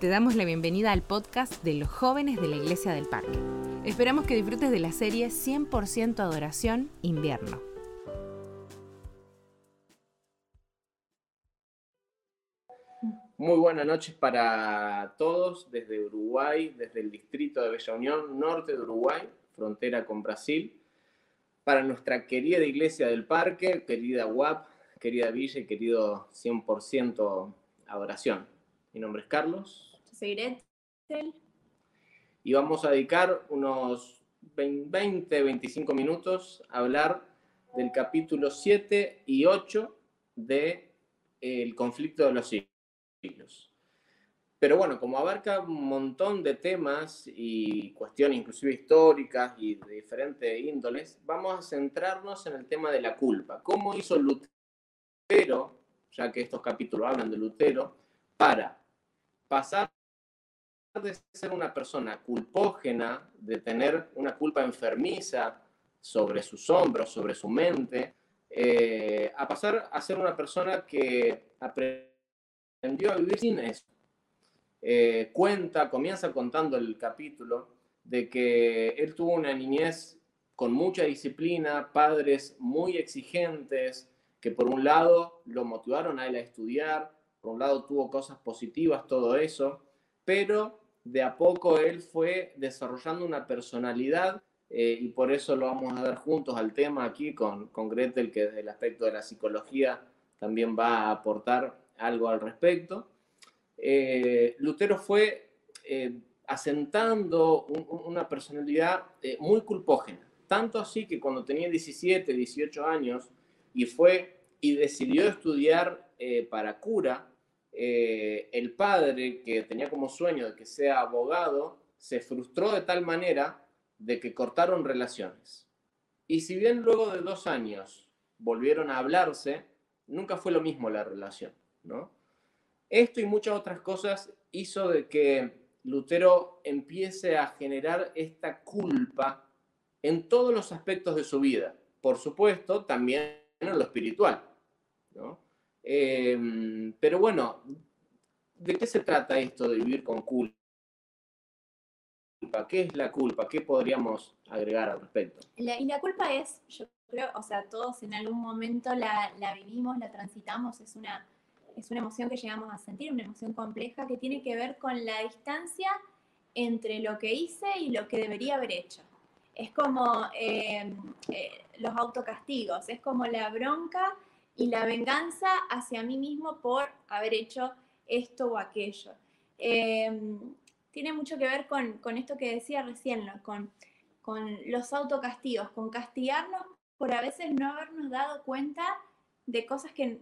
Te damos la bienvenida al podcast de los jóvenes de la Iglesia del Parque. Esperamos que disfrutes de la serie 100% Adoración Invierno. Muy buenas noches para todos desde Uruguay, desde el distrito de Bella Unión, norte de Uruguay, frontera con Brasil. Para nuestra querida iglesia del parque, querida UAP, querida Villa y querido 100% Adoración. Mi nombre es Carlos. Y vamos a dedicar unos 20, 25 minutos a hablar del capítulo 7 y 8 de El conflicto de los siglos. Pero bueno, como abarca un montón de temas y cuestiones inclusive históricas y de diferentes índoles, vamos a centrarnos en el tema de la culpa. ¿Cómo hizo Lutero, ya que estos capítulos hablan de Lutero, para pasar de ser una persona culpógena, de tener una culpa enfermiza sobre sus hombros, sobre su mente, eh, a pasar a ser una persona que aprendió a vivir sin eso. Eh, cuenta, comienza contando el capítulo de que él tuvo una niñez con mucha disciplina, padres muy exigentes, que por un lado lo motivaron a él a estudiar, por un lado tuvo cosas positivas, todo eso, pero de a poco él fue desarrollando una personalidad eh, y por eso lo vamos a ver juntos al tema aquí con, con Gretel, que desde el aspecto de la psicología también va a aportar algo al respecto. Eh, Lutero fue eh, asentando una personalidad muy culpógena, tanto así que cuando tenía 17, 18 años y fue y decidió estudiar para cura, eh, el padre, que tenía como sueño de que sea abogado, se frustró de tal manera de que cortaron relaciones. Y si bien luego de dos años volvieron a hablarse, nunca fue lo mismo la relación, ¿no? Esto y muchas otras cosas hizo de que Lutero empiece a generar esta culpa en todos los aspectos de su vida. Por supuesto, también en lo espiritual, ¿no? Em, pero bueno, ¿de qué se trata esto de vivir con culpa? ¿Qué es la culpa? ¿Qué podríamos agregar al respecto? y la culpa es, yo creo, o sea, todos en algún momento la, la vivimos, la transitamos, es una, es una emoción que llegamos a sentir, una emoción compleja que tiene que ver con la distancia entre lo que hice y lo que debería haber hecho. Es como em, eh, los autocastigos, es como la bronca y la venganza hacia mí mismo por haber hecho esto o aquello. Em, tiene mucho que ver con, esto que decía recién, con, con los autocastigos, con castigarnos por a veces no habernos dado cuenta de cosas que,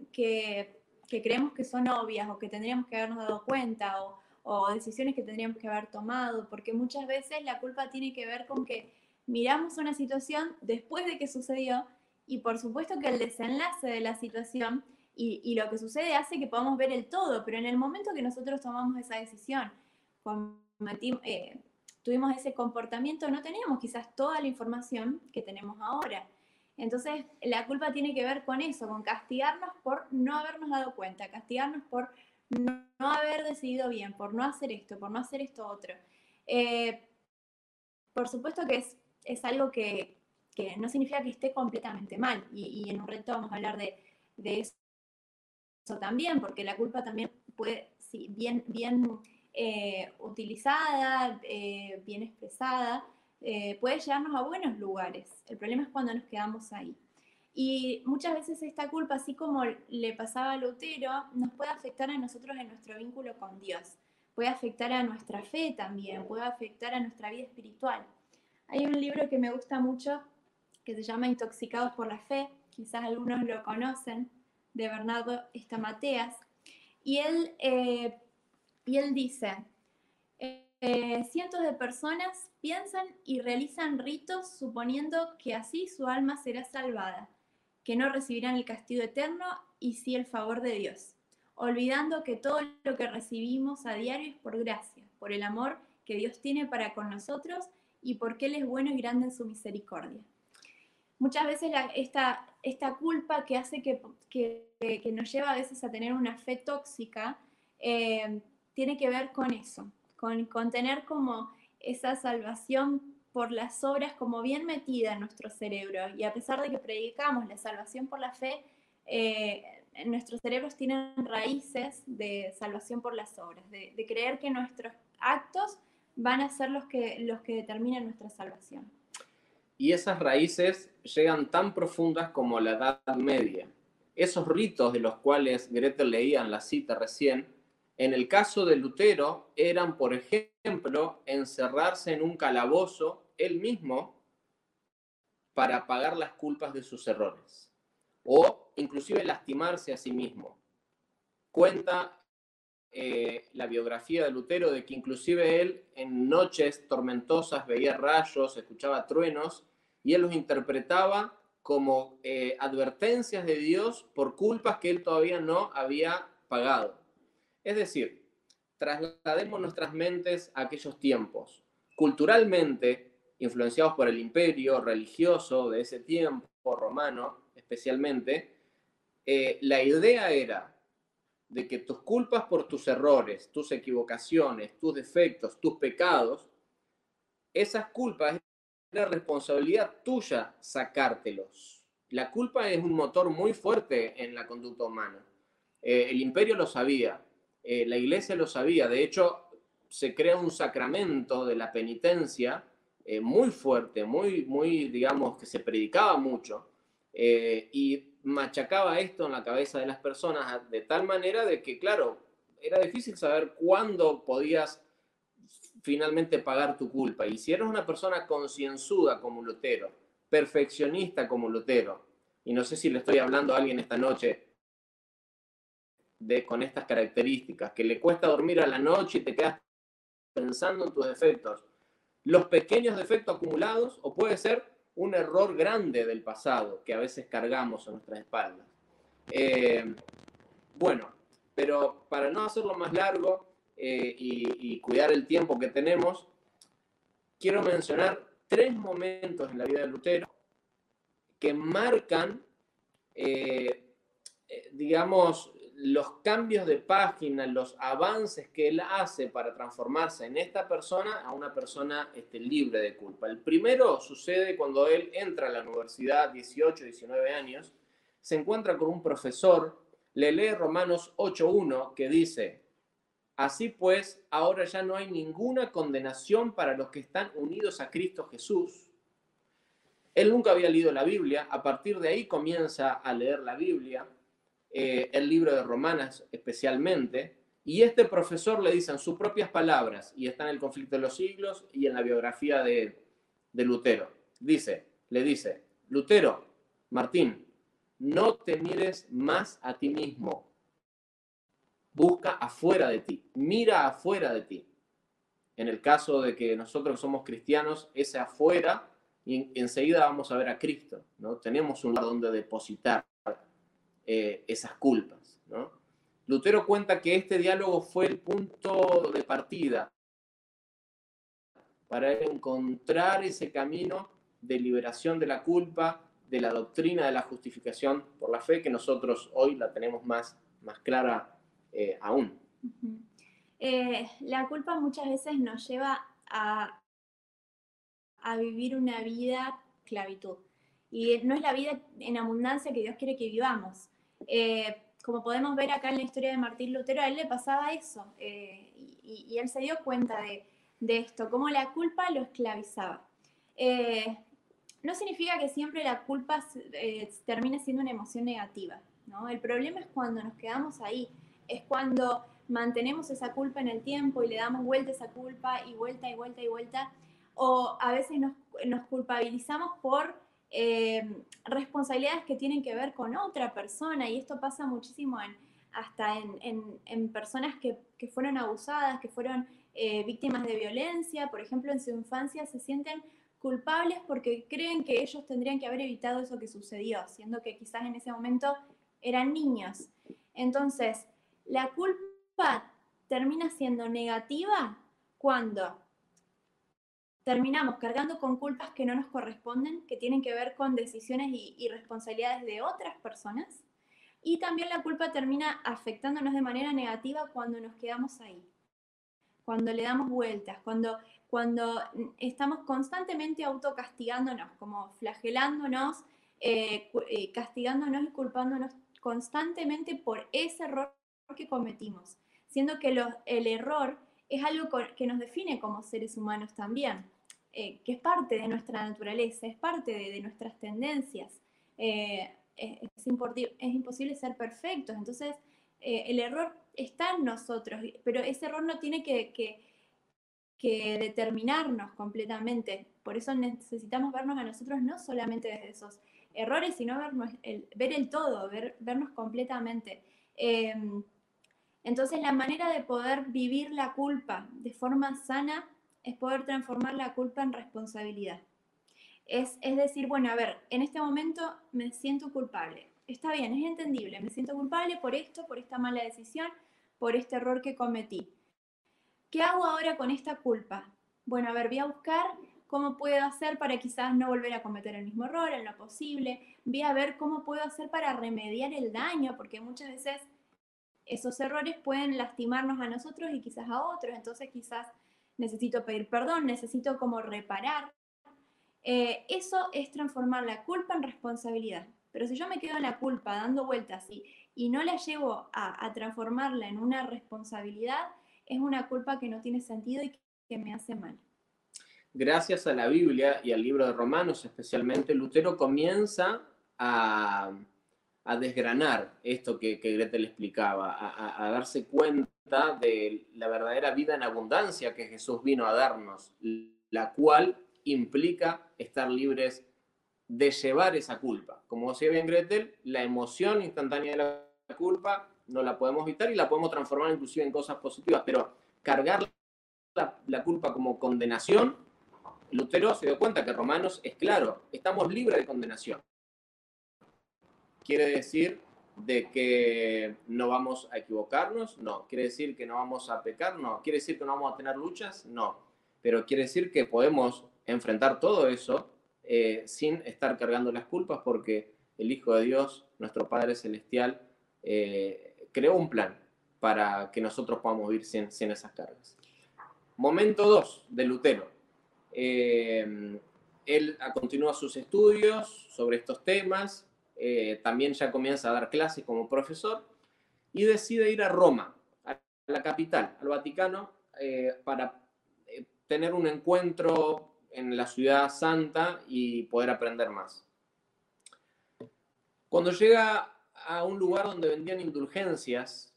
creemos que son obvias o que tendríamos que habernos dado cuenta o, o decisiones que tendríamos que haber tomado, porque muchas veces la culpa tiene que ver con que miramos una situación después de que sucedió y por supuesto que el desenlace de la situación y, lo que sucede hace que podamos ver el todo, pero en el momento que nosotros tomamos esa decisión, eh, tuvimos ese comportamiento, no teníamos quizás toda la información que tenemos ahora. Entonces, la culpa tiene que ver con eso, con castigarnos por no habernos dado cuenta, castigarnos por no, haber decidido bien, por no hacer esto, por no hacer esto otro. Eh, por supuesto que es, es algo que, que no significa que esté completamente mal. Y, en un reto vamos a hablar de, eso, también, porque la culpa también puede, sí, bien, bien eh, utilizada, eh, bien expresada, eh, puede llevarnos a buenos lugares. El problema es cuando nos quedamos ahí. Y muchas veces esta culpa, así como le pasaba a Lutero, nos puede afectar a nosotros en nuestro vínculo con Dios. Puede afectar a nuestra fe también, puede afectar a nuestra vida espiritual. Hay un libro que me gusta mucho que se llama Intoxicados por la Fe, quizás algunos lo conocen, de Bernardo Estamateas, y él, eh, y él dice, eh, cientos de personas piensan y realizan ritos suponiendo que así su alma será salvada, que no recibirán el castigo eterno y sí el favor de Dios, olvidando que todo lo que recibimos a diario es por gracia, por el amor que Dios tiene para con nosotros y porque Él es bueno y grande en su misericordia muchas veces esta, esta, culpa que hace que, que, nos lleva a veces a tener una fe tóxica, eh, tiene que ver con eso, con, con tener como esa salvación por las obras como bien metida en nuestro cerebro. Y a pesar de que predicamos la salvación por la fe, eh, nuestros cerebros tienen raíces de salvación por las obras, de, de, creer que nuestros actos van a ser los que, los que determinan nuestra salvación. Y esas raíces llegan tan profundas como la Edad Media. Esos ritos de los cuales Gretel leía en la cita recién, en el caso de Lutero, eran, por ejemplo, encerrarse en un calabozo él mismo para pagar las culpas de sus errores, o inclusive lastimarse a sí mismo. Cuenta eh, la biografía de Lutero de que inclusive él en noches tormentosas veía rayos, escuchaba truenos, y él los interpretaba como eh, advertencias de Dios por culpas que él todavía no había pagado. Es decir, traslademos nuestras mentes a aquellos tiempos. Culturalmente, influenciados por el imperio religioso de ese tiempo, romano especialmente, eh, la idea era de que tus culpas por tus errores, tus equivocaciones, tus defectos, tus pecados, esas culpas la responsabilidad tuya sacártelos. La culpa es un motor muy fuerte en la conducta humana. Eh, el imperio lo sabía, eh, la iglesia lo sabía, de hecho se crea un sacramento de la penitencia eh, muy fuerte, muy, muy, digamos, que se predicaba mucho y machacaba esto en la cabeza de las personas de tal manera de que, claro, era difícil saber cuándo podías finalmente pagar tu culpa. Y si eres una persona concienzuda como Lutero, perfeccionista como Lutero, y no sé si le estoy hablando a alguien esta noche de, con estas características, que le cuesta dormir a la noche y te quedas pensando en tus defectos, los pequeños defectos acumulados o puede ser un error grande del pasado que a veces cargamos en nuestras espaldas. Eh, bueno, pero para no hacerlo más largo, eh, y, cuidar el tiempo que tenemos, quiero mencionar tres momentos en la vida de Lutero que marcan, eh, eh, digamos, los cambios de página, los avances que él hace para transformarse en esta persona a una persona este, libre de culpa. El primero sucede cuando él entra a la universidad, 18, 19 años, se encuentra con un profesor, le lee Romanos 8.1 que dice, Así pues, ahora ya no hay ninguna condenación para los que están unidos a Cristo Jesús. Él nunca había leído la Biblia, a partir de ahí comienza a leer la Biblia, eh, el libro de Romanas especialmente, y este profesor le dice en sus propias palabras, y está en el conflicto de los siglos y en la biografía de, de Lutero, dice, le dice, Lutero, Martín, no te mires más a ti mismo, busca afuera de ti, mira afuera de ti. En el caso de que nosotros somos cristianos, ese afuera, y enseguida vamos a ver a Cristo, ¿no? Tenemos un lugar donde depositar eh, esas culpas. Lutero cuenta que este diálogo fue el punto de partida para encontrar ese camino de liberación de la culpa, de la doctrina de la justificación por la fe, que nosotros hoy la tenemos más, más clara eh, aún. Eh, la culpa muchas veces nos lleva a, vivir una vida esclavitud. Y no es la vida en abundancia que Dios quiere que vivamos. Eh, como podemos ver acá en la historia de Martín Lutero, a él le pasaba eso. y, él se dio cuenta de, esto, cómo la culpa lo esclavizaba. no significa que siempre la culpa termine siendo una emoción negativa. ¿no? El problema es cuando nos quedamos ahí es cuando mantenemos esa culpa en el tiempo y le damos vuelta a esa culpa y vuelta y vuelta y vuelta, o a veces nos, culpabilizamos por eh, responsabilidades que tienen que ver con otra persona y esto pasa muchísimo en, hasta en, personas que, fueron abusadas, que fueron eh, víctimas de violencia, por ejemplo, en su infancia se sienten culpables porque creen que ellos tendrían que haber evitado eso que sucedió, siendo que quizás en ese momento eran niños. Entonces, la culpa termina siendo negativa cuando terminamos cargando con culpas que no nos corresponden, que tienen que ver con decisiones y, responsabilidades de otras personas. Y también la culpa termina afectándonos de manera negativa cuando nos quedamos ahí, cuando le damos vueltas, cuando, cuando estamos constantemente autocastigándonos, como flagelándonos, eh, eh, castigándonos y culpándonos constantemente por ese error que cometimos, siendo que el error es algo que nos define como seres humanos también, eh, que es parte de nuestra naturaleza, es parte de, nuestras tendencias. es, es, imposible ser perfectos, entonces el error está en nosotros, pero ese error no tiene que, determinarnos completamente. Por eso necesitamos vernos a nosotros no solamente desde esos errores, sino ver el todo, ver, vernos completamente. Entonces la manera de poder vivir la culpa de forma sana es poder transformar la culpa en responsabilidad. Es, decir, bueno, a ver, en este momento me siento culpable. Está bien, es entendible, me siento culpable por esto, por esta mala decisión, por este error que cometí. ¿Qué hago ahora con esta culpa? Bueno, a ver, voy a buscar cómo puedo hacer para quizás no volver a cometer el mismo error en lo posible. Voy a ver cómo puedo hacer para remediar el daño, porque muchas veces esos errores pueden lastimarnos a nosotros y quizás a otros. Entonces quizás necesito pedir perdón, necesito como reparar. Eh, eso es transformar la culpa en responsabilidad. Pero si yo me quedo en la culpa dando vueltas y, y no la llevo a, transformarla en una responsabilidad, es una culpa que no tiene sentido y que me hace mal. Gracias a la Biblia y al libro de Romanos especialmente, Lutero comienza a, desgranar esto que, que Gretel explicaba, a, darse cuenta de la verdadera vida en abundancia que Jesús vino a darnos, la cual implica estar libres de llevar esa culpa. Como decía bien Gretel, la emoción instantánea de la culpa no la podemos evitar y la podemos transformar inclusive en cosas positivas, pero cargar la, culpa como condenación, Lutero se dio cuenta que Romanos es claro, estamos libres de condenación. Quiere decir de que no vamos a equivocarnos, no. Quiere decir que no vamos a pecar, no. Quiere decir que no vamos a tener luchas, no. Pero quiere decir que podemos enfrentar todo eso eh, sin estar cargando las culpas porque el Hijo de Dios, nuestro Padre Celestial, eh, creó un plan para que nosotros podamos vivir sin, esas cargas. Momento 2 de Lutero. Eh, él continúa sus estudios sobre estos temas, eh, también ya comienza a dar clases como profesor y decide ir a Roma, a la capital, al Vaticano, para tener un encuentro en la ciudad santa y poder aprender más. Cuando llega a un lugar donde vendían indulgencias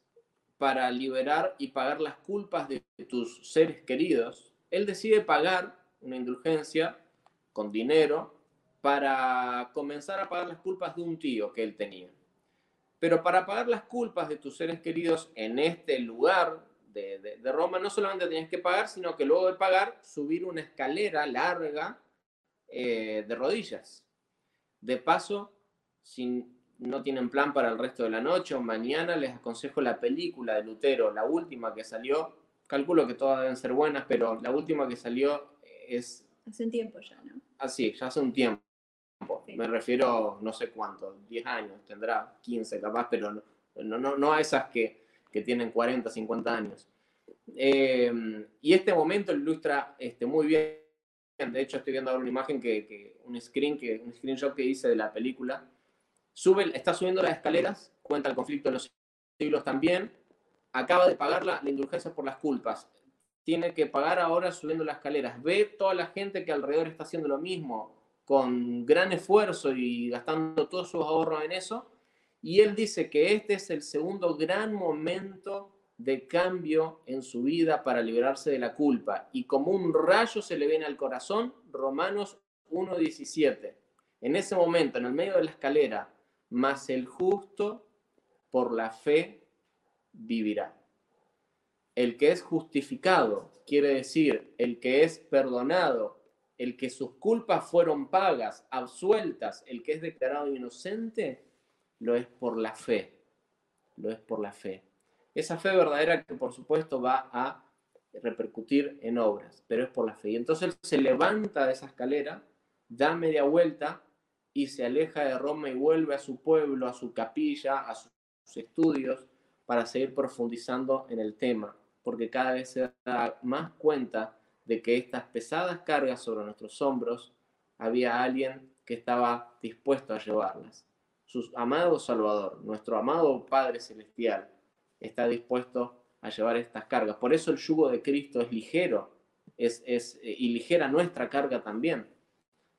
para liberar y pagar las culpas de tus seres queridos, él decide pagar una indulgencia con dinero para comenzar a pagar las culpas de un tío que él tenía. Pero para pagar las culpas de tus seres queridos en este lugar de, Roma, no solamente tenías que pagar, sino que luego de pagar, subir una escalera larga eh, de rodillas. De paso, sin no tienen plan para el resto de la noche o mañana, les aconsejo la película de Lutero, la última que salió. Calculo que todas deben ser buenas, pero la última que salió es... Hace un tiempo ya, ¿no? Así, ya hace un tiempo. Me refiero, no sé cuánto, 10 años, tendrá 15 capaz, pero no, no, no a esas que, que tienen 40, 50 años. Eh, y este momento ilustra este, muy bien. De hecho, estoy viendo ahora una imagen que, que, un screen que un screenshot que hice de la película. Sube, está subiendo las escaleras, cuenta el conflicto de los siglos también, acaba de pagar la, indulgencia por las culpas, tiene que pagar ahora subiendo las escaleras, ve toda la gente que alrededor está haciendo lo mismo, con gran esfuerzo y gastando todos sus ahorros en eso, y él dice que este es el segundo gran momento de cambio en su vida para liberarse de la culpa. Y como un rayo se le viene al corazón, Romanos 1.17. En ese momento, en el medio de la escalera, mas el justo por la fe vivirá. El que es justificado, quiere decir, el que es perdonado, el que sus culpas fueron pagas, absueltas, el que es declarado inocente, lo es por la fe. Lo es por la fe. Esa fe verdadera que por supuesto va a repercutir en obras, pero es por la fe. Y entonces él se levanta de esa escalera, da media vuelta y se aleja de Roma y vuelve a su pueblo, a su capilla, a sus estudios, para seguir profundizando en el tema. porque cada vez se da más cuenta de que estas pesadas cargas sobre nuestros hombros había alguien que estaba dispuesto a llevarlas. Su amado Salvador, nuestro amado Padre Celestial, está dispuesto a llevar estas cargas. Por eso el yugo de Cristo es ligero es, eh, y ligera nuestra carga también.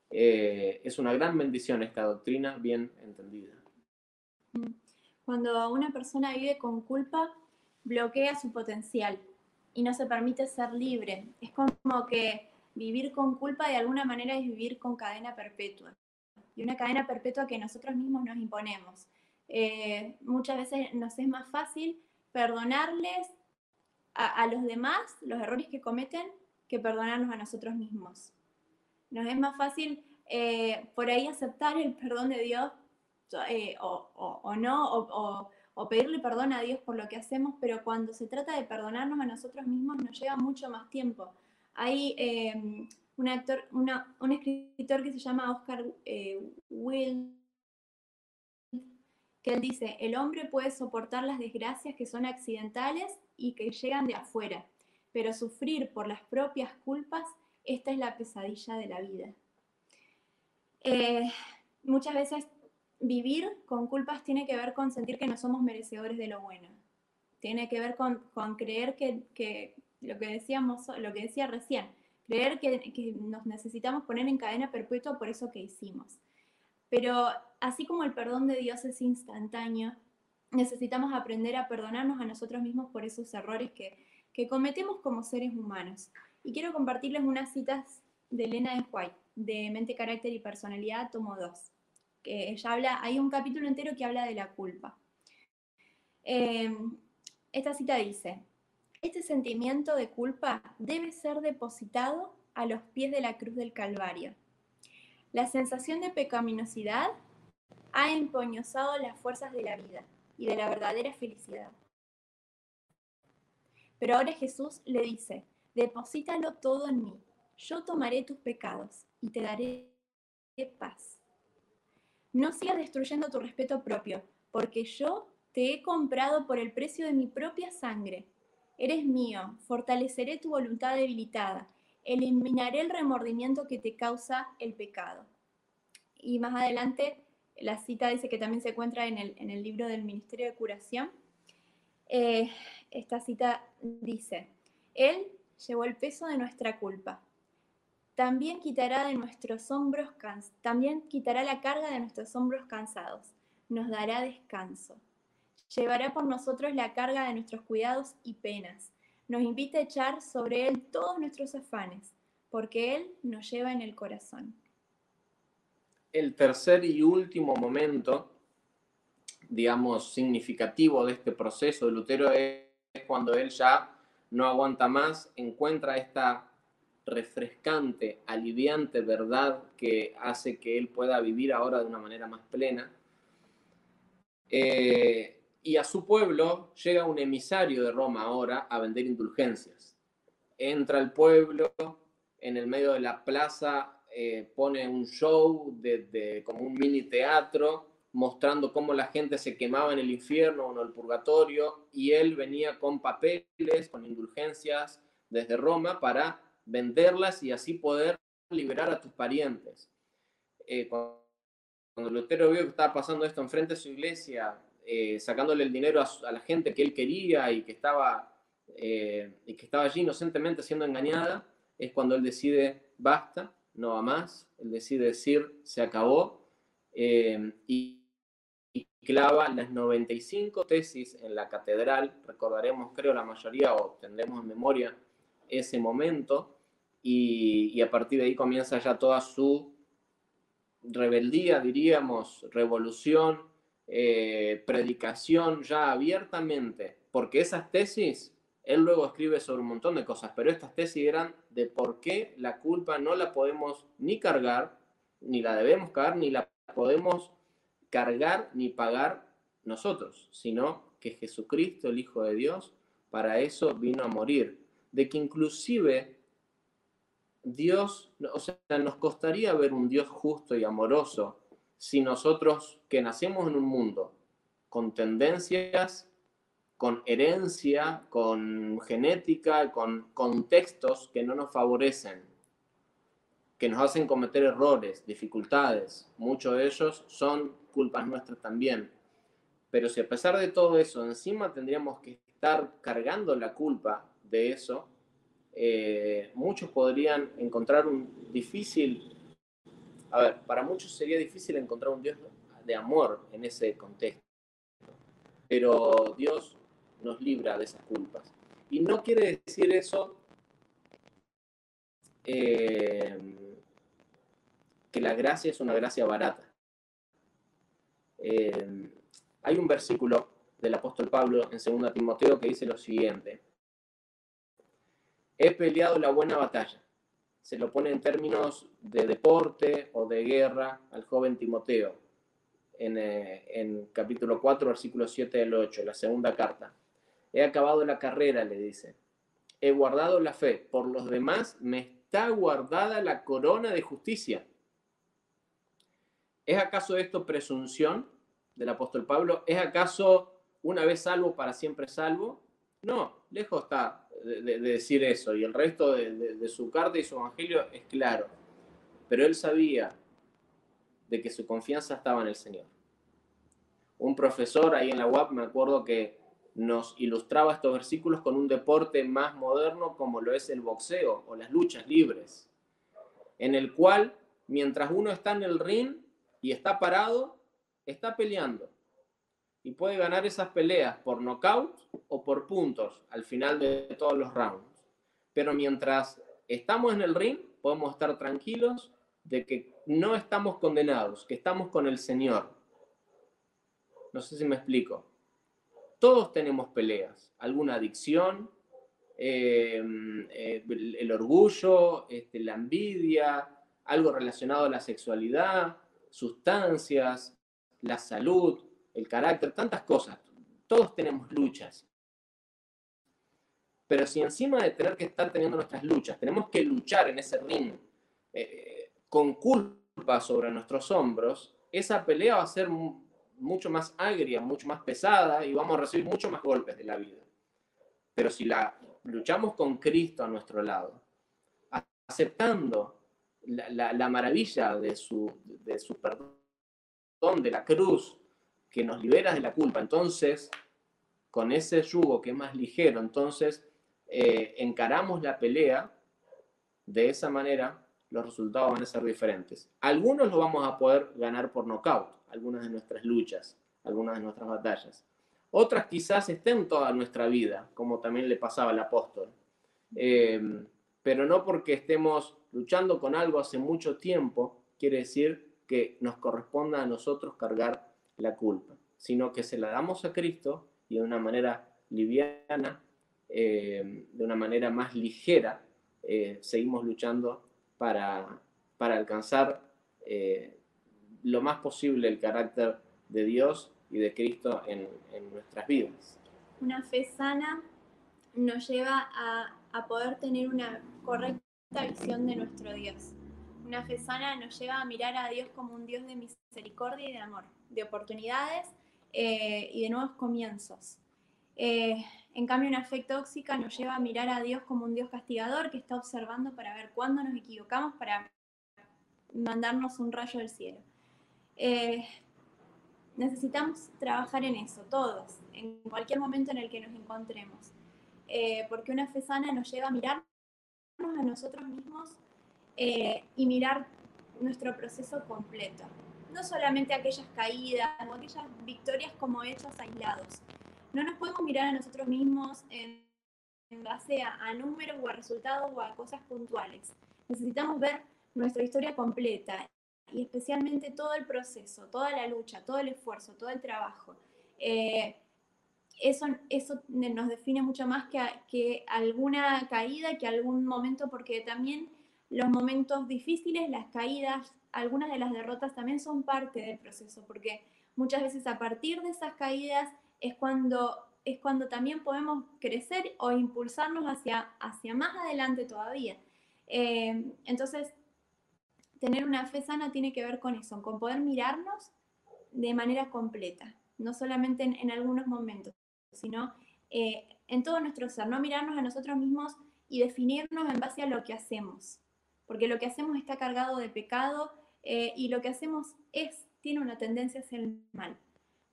Eh, es una gran bendición esta doctrina bien entendida. Cuando una persona vive con culpa, bloquea su potencial y no se permite ser libre. Es como que vivir con culpa de alguna manera es vivir con cadena perpetua. Y una cadena perpetua que nosotros mismos nos imponemos. Eh, muchas veces nos es más fácil perdonarles a, los demás los errores que cometen que perdonarnos a nosotros mismos. Nos es más fácil eh, por ahí aceptar el perdón de Dios eh, o, no, o, pedirle perdón a Dios por lo que hacemos, pero cuando se trata de perdonarnos a nosotros mismos nos lleva mucho más tiempo. Hay em, un, actor, un escritor que se llama Oscar eh, Wilde, que él dice, el hombre puede soportar las desgracias que son accidentales y que llegan de afuera, pero sufrir por las propias culpas, esta es la pesadilla de la vida. Eh, muchas veces vivir con culpas tiene que ver con sentir que no somos merecedores de lo bueno. Tiene que ver con, creer que, lo que decíamos, lo que decía recién, creer que, que nos necesitamos poner en cadena perpetua por eso que hicimos. Pero así como el perdón de Dios es instantáneo, necesitamos aprender a perdonarnos a nosotros mismos por esos errores que, cometemos como seres humanos. Y quiero compartirles unas citas de Elena de White, de Mente, Carácter y Personalidad, tomo 2. Que ella habla, hay un capítulo entero que habla de la culpa. Em, esta cita dice, este sentimiento de culpa debe ser depositado a los pies de la cruz del Calvario. La sensación de pecaminosidad ha empoñosado las fuerzas de la vida y de la verdadera felicidad. Pero ahora Jesús le dice, deposítalo todo en mí, yo tomaré tus pecados y te daré paz. No sigas destruyendo tu respeto propio, porque yo te he comprado por el precio de mi propia sangre. Eres mío, fortaleceré tu voluntad debilitada, eliminaré el remordimiento que te causa el pecado. Y más adelante la cita dice que también se encuentra en el, libro del Ministerio de Curación. Eh, esta cita dice, Él llevó el peso de nuestra culpa. También quitará de nuestros hombros también quitará la carga de nuestros hombros cansados. Nos dará descanso. Llevará por nosotros la carga de nuestros cuidados y penas. Nos invita a echar sobre Él todos nuestros afanes, porque Él nos lleva en el corazón el tercer y último momento, digamos, significativo de este proceso de Lutero es cuando él ya no aguanta más, encuentra esta refrescante, aliviante verdad que hace que él pueda vivir ahora de una manera más plena. Eh, y a su pueblo llega un emisario de Roma ahora a vender indulgencias. Entra al pueblo, en el medio de la plaza eh, pone un show de, como un mini teatro mostrando cómo la gente se quemaba en el infierno o en el purgatorio y él venía con papeles, con indulgencias desde Roma para venderlas y así poder liberar a tus parientes. Eh, cuando, Lutero vio que estaba pasando esto enfrente de su iglesia, eh, sacándole el dinero a, la gente que él quería y que estaba y que estaba allí inocentemente siendo engañada, es cuando él decide basta no va más, él decide decir se acabó eh, y, clava las 95 tesis en la catedral, recordaremos creo la mayoría o tendremos en memoria ese momento y, a partir de ahí comienza ya toda su rebeldía, diríamos, revolución, eh, predicación ya abiertamente, porque esas tesis él luego escribe sobre un montón de cosas, pero estas tesis eran de por qué la culpa no la podemos ni cargar, ni la debemos cargar, ni la podemos cargar ni pagar nosotros, sino que Jesucristo, el Hijo de Dios, para eso vino a morir. De que inclusive Dios, o sea, nos costaría ver un Dios justo y amoroso si nosotros que nacemos en un mundo con tendencias con herencia, con genética, con contextos que no nos favorecen, que nos hacen cometer errores, dificultades. Muchos de ellos son culpas nuestras también. Pero si a pesar de todo eso, encima tendríamos que estar cargando la culpa de eso, eh, muchos podrían encontrar un difícil, a ver, para muchos sería difícil encontrar un Dios de amor en ese contexto. Pero Dios nos libra de esas culpas. Y no quiere decir eso eh, que la gracia es una gracia barata. Eh, hay un versículo del apóstol Pablo en 2 Timoteo que dice lo siguiente. He peleado la buena batalla. Se lo pone en términos de deporte o de guerra al joven Timoteo en, eh, capítulo 4, versículo 7 al 8, la segunda carta. He acabado la carrera, le dice. He guardado la fe. Por los demás me está guardada la corona de justicia. ¿Es acaso esto presunción del apóstol Pablo? ¿Es acaso una vez salvo para siempre salvo? No, lejos está de, decir eso. Y el resto de, su carta y su evangelio es claro. Pero él sabía de que su confianza estaba en el Señor. Un profesor ahí en la UAP, me acuerdo que nos ilustraba estos versículos con un deporte más moderno como lo es el boxeo o las luchas libres, en el cual mientras uno está en el ring y está parado, está peleando y puede ganar esas peleas por nocaut o por puntos al final de todos los rounds. Pero mientras estamos en el ring, podemos estar tranquilos de que no estamos condenados, que estamos con el Señor. No sé si me explico. Todos tenemos peleas, alguna adicción, eh, eh, el orgullo, este, la envidia, algo relacionado a la sexualidad, sustancias, la salud, el carácter, tantas cosas. Todos tenemos luchas. Pero si encima de tener que estar teniendo nuestras luchas, tenemos que luchar en ese ring eh, con culpa sobre nuestros hombros, esa pelea va a ser mucho más agria, mucho más pesada y vamos a recibir mucho más golpes de la vida. Pero si la luchamos con Cristo a nuestro lado, aceptando la, maravilla de su, de su perdón, de la cruz, que nos libera de la culpa, entonces, con ese yugo que es más ligero, entonces eh, encaramos la pelea de esa manera, los resultados van a ser diferentes. Algunos lo vamos a poder ganar por nocaut, algunas de nuestras luchas, algunas de nuestras batallas. Otras quizás estén toda nuestra vida, como también le pasaba al apóstol. Em, pero no porque estemos luchando con algo hace mucho tiempo, quiere decir que nos corresponda a nosotros cargar la culpa, sino que se la damos a Cristo y de una manera liviana, em, de una manera más ligera, eh, seguimos luchando para, para alcanzar eh, lo más posible el carácter de Dios y de Cristo en, nuestras vidas. Una fe sana nos lleva a, a, poder tener una correcta visión de nuestro Dios. Una fe sana nos lleva a mirar a Dios como un Dios de misericordia y de amor, de oportunidades eh, y de nuevos comienzos. Eh, en cambio, una fe tóxica nos lleva a mirar a Dios como un Dios castigador que está observando para ver cuándo nos equivocamos para mandarnos un rayo del cielo. Eh, necesitamos trabajar en eso, todos, en cualquier momento en el que nos encontremos. Porque una fe sana nos lleva a mirarnos a nosotros mismos eh, y mirar nuestro proceso completo. No solamente aquellas caídas o aquellas victorias como hechos aislados. No nos podemos mirar a nosotros mismos en, base a, a números o a resultados o a cosas puntuales. Necesitamos ver nuestra historia completa y especialmente todo el proceso, toda la lucha, todo el esfuerzo, todo el trabajo. Eh, eso, eso nos define mucho más que, que alguna caída, que algún momento, porque también los momentos difíciles, las caídas, algunas de las derrotas también son parte del proceso, porque muchas veces a partir de esas caídas es cuando, es cuando también podemos crecer o impulsarnos hacia, hacia más adelante todavía. Eh, entonces, tener una fe sana tiene que ver con eso, con poder mirarnos de manera completa, no solamente en, algunos momentos, sino eh, en todo nuestro ser, no mirarnos a nosotros mismos y definirnos en base a lo que hacemos, porque lo que hacemos está cargado de pecado eh, y lo que hacemos es, tiene una tendencia hacia el mal.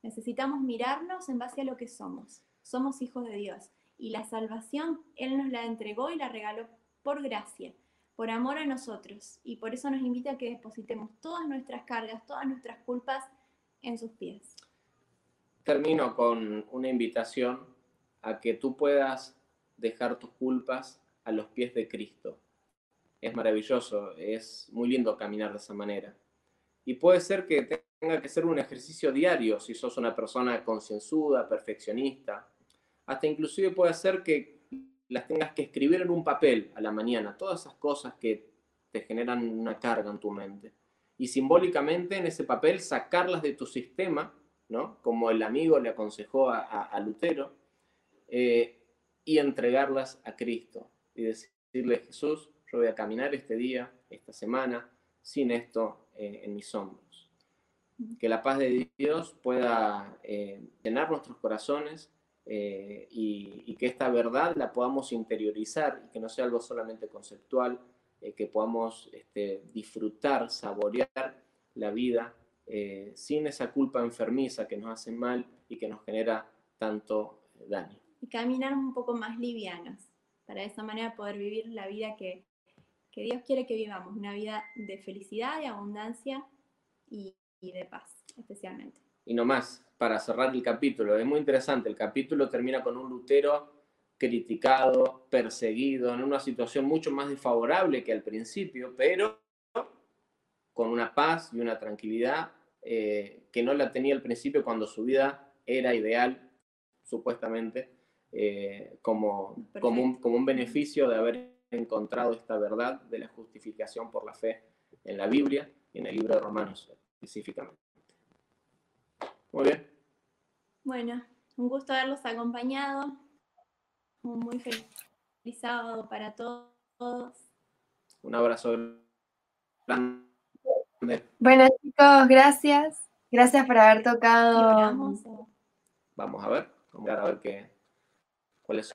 Necesitamos mirarnos en base a lo que somos. Somos hijos de Dios y la salvación Él nos la entregó y la regaló por gracia, por amor a nosotros y por eso nos invita a que depositemos todas nuestras cargas, todas nuestras culpas en sus pies. Termino con una invitación a que tú puedas dejar tus culpas a los pies de Cristo. Es maravilloso, es muy lindo caminar de esa manera. Y puede ser que tenga que ser un ejercicio diario si sos una persona concienzuda, perfeccionista. Hasta inclusive puede ser que las tengas que escribir en un papel a la mañana, todas esas cosas que te generan una carga en tu mente. Y simbólicamente en ese papel sacarlas de tu sistema, ¿no? Como el amigo le aconsejó a, Lutero, eh, y entregarlas a Cristo. Y decirle, Jesús, yo voy a caminar este día, esta semana, sin esto eh, en mis hombros. Que la paz de Dios pueda eh, llenar nuestros corazones eh, y, que esta verdad la podamos interiorizar y que no sea algo solamente conceptual, que podamos este, disfrutar, saborear la vida sin esa culpa enfermiza que nos hace mal y que nos genera tanto daño. Y caminar un poco más livianas, para de esa manera poder vivir la vida que, que Dios quiere que vivamos, una vida de felicidad, de abundancia y, de paz, especialmente. Y no más, para cerrar el capítulo, es muy interesante, el capítulo termina con un Lutero criticado, perseguido, en una situación mucho más desfavorable que al principio, pero con una paz y una tranquilidad eh, que no la tenía al principio cuando su vida era ideal, supuestamente, eh, como, como, un, como un beneficio de haber encontrado esta verdad de la justificación por la fe en la Biblia y en el libro de Romanos específicamente. Muy bien. Bueno, un gusto haberlos acompañado. Un muy feliz sábado para todos. Un abrazo grande. Bueno chicos, gracias. Gracias por haber tocado. Vamos a ver, vamos a ver qué, cuál es.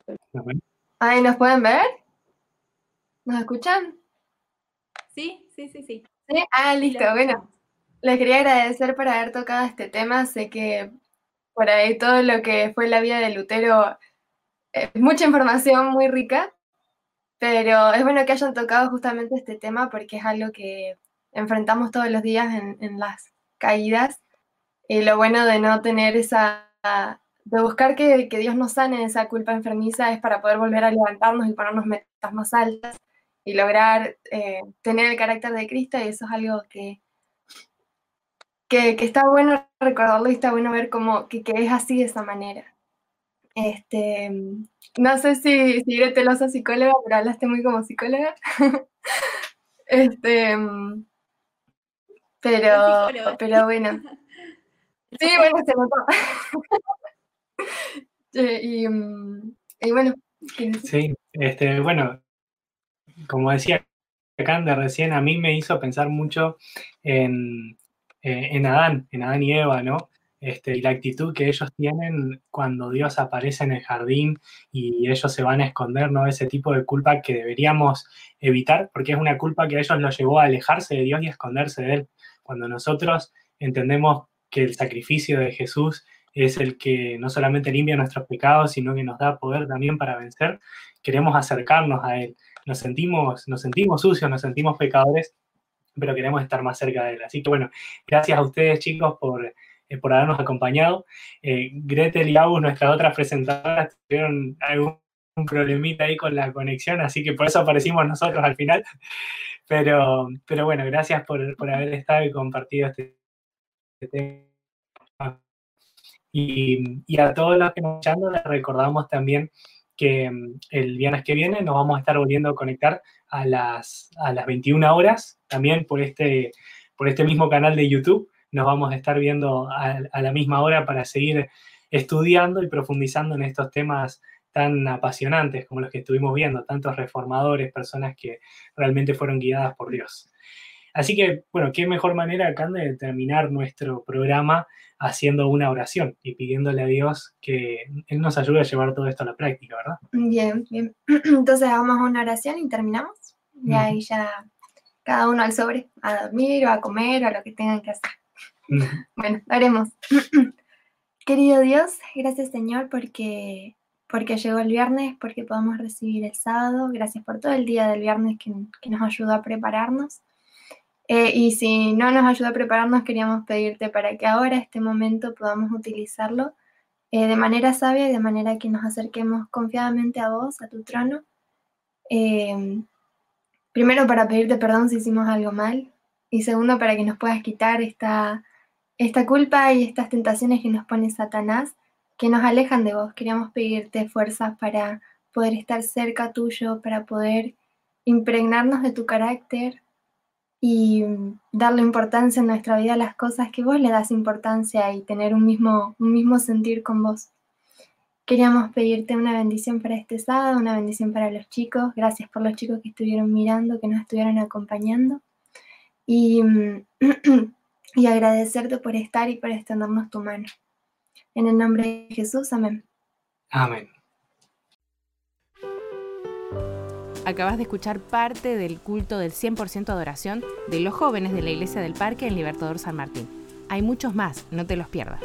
Ahí nos pueden ver. ¿Nos escuchan? Sí, sí, sí, sí. ¿Sí? Ah, listo. Bueno, les quería agradecer por haber tocado este tema. Sé que por ahí todo lo que fue la vida de Lutero es mucha información muy rica, pero es bueno que hayan tocado justamente este tema porque es algo que enfrentamos todos los días en, en las caídas. Y lo bueno de no tener esa, de buscar que, que, Dios nos sane esa culpa enfermiza es para poder volver a levantarnos y ponernos metas más altas y lograr eh, tener el carácter de Cristo y eso es algo que, que, está bueno recordarlo y está bueno ver cómo, que, es así de esa manera. Este, no sé si, si iré telosa psicóloga, pero hablaste muy como psicóloga. este, pero, pero bueno. Sí, bueno, se notó. y, y, bueno. Sí, este, bueno, como decía de recién, a mí me hizo pensar mucho en, eh, en Adán, en Adán y Eva, ¿no? Este, y la actitud que ellos tienen cuando Dios aparece en el jardín y ellos se van a esconder, ¿no? Ese tipo de culpa que deberíamos evitar, porque es una culpa que a ellos los llevó a alejarse de Dios y a esconderse de Él. Cuando nosotros entendemos que el sacrificio de Jesús es el que no solamente limpia nuestros pecados, sino que nos da poder también para vencer, queremos acercarnos a Él nos sentimos, nos sentimos sucios, nos sentimos pecadores, pero queremos estar más cerca de Él. Así que bueno, gracias a ustedes chicos por, eh, por habernos acompañado. Eh, Gretel y Agus, nuestras otras presentadoras, tuvieron algún problemita ahí con la conexión, así que por eso aparecimos nosotros al final. Pero, pero bueno, gracias por, por haber estado y compartido este, este tema. Y, y, a todos los que nos están les recordamos también mm, el viernes que viene nos vamos a estar volviendo a conectar a las, a las 21 horas, también por este, por este mismo canal de YouTube. Nos vamos a estar viendo a, a la misma hora para seguir estudiando y profundizando en estos temas tan apasionantes como los que estuvimos viendo, tantos reformadores, personas que realmente fueron guiadas por Dios. Así que, bueno, qué mejor manera acá de terminar nuestro programa haciendo una oración y pidiéndole a Dios que Él nos ayude a llevar todo esto a la práctica, ¿verdad? Bien, bien. Entonces hagamos una oración y terminamos. Y ahí ya cada uno al sobre, a dormir o a comer o a lo que tengan que hacer. Bueno, haremos. Querido Dios, gracias Señor porque, porque llegó el viernes, porque podemos recibir el sábado. Gracias por todo el día del viernes que, nos ayudó a prepararnos. Eh, y si no nos ayudó a prepararnos, queríamos pedirte para que ahora, este momento, podamos utilizarlo eh, de manera sabia y de manera que nos acerquemos confiadamente a vos, a tu trono. Eh, primero para pedirte perdón si hicimos algo mal y segundo para que nos puedas quitar esta, esta culpa y estas tentaciones que nos pone Satanás que nos alejan de vos. Queríamos pedirte fuerzas para poder estar cerca tuyo, para poder impregnarnos de tu carácter y darle importancia en nuestra vida a las cosas que vos le das importancia y tener un mismo, un mismo sentir con vos. Queríamos pedirte una bendición para este sábado, una bendición para los chicos. Gracias por los chicos que estuvieron mirando, que nos estuvieron acompañando. Y, y agradecerte por estar y por extendernos tu mano. En el nombre de Jesús, amén. Amén. Acabas de escuchar parte del culto del 100% adoración de los jóvenes de la Iglesia del Parque en Libertador San Martín. Hay muchos más, no te los pierdas.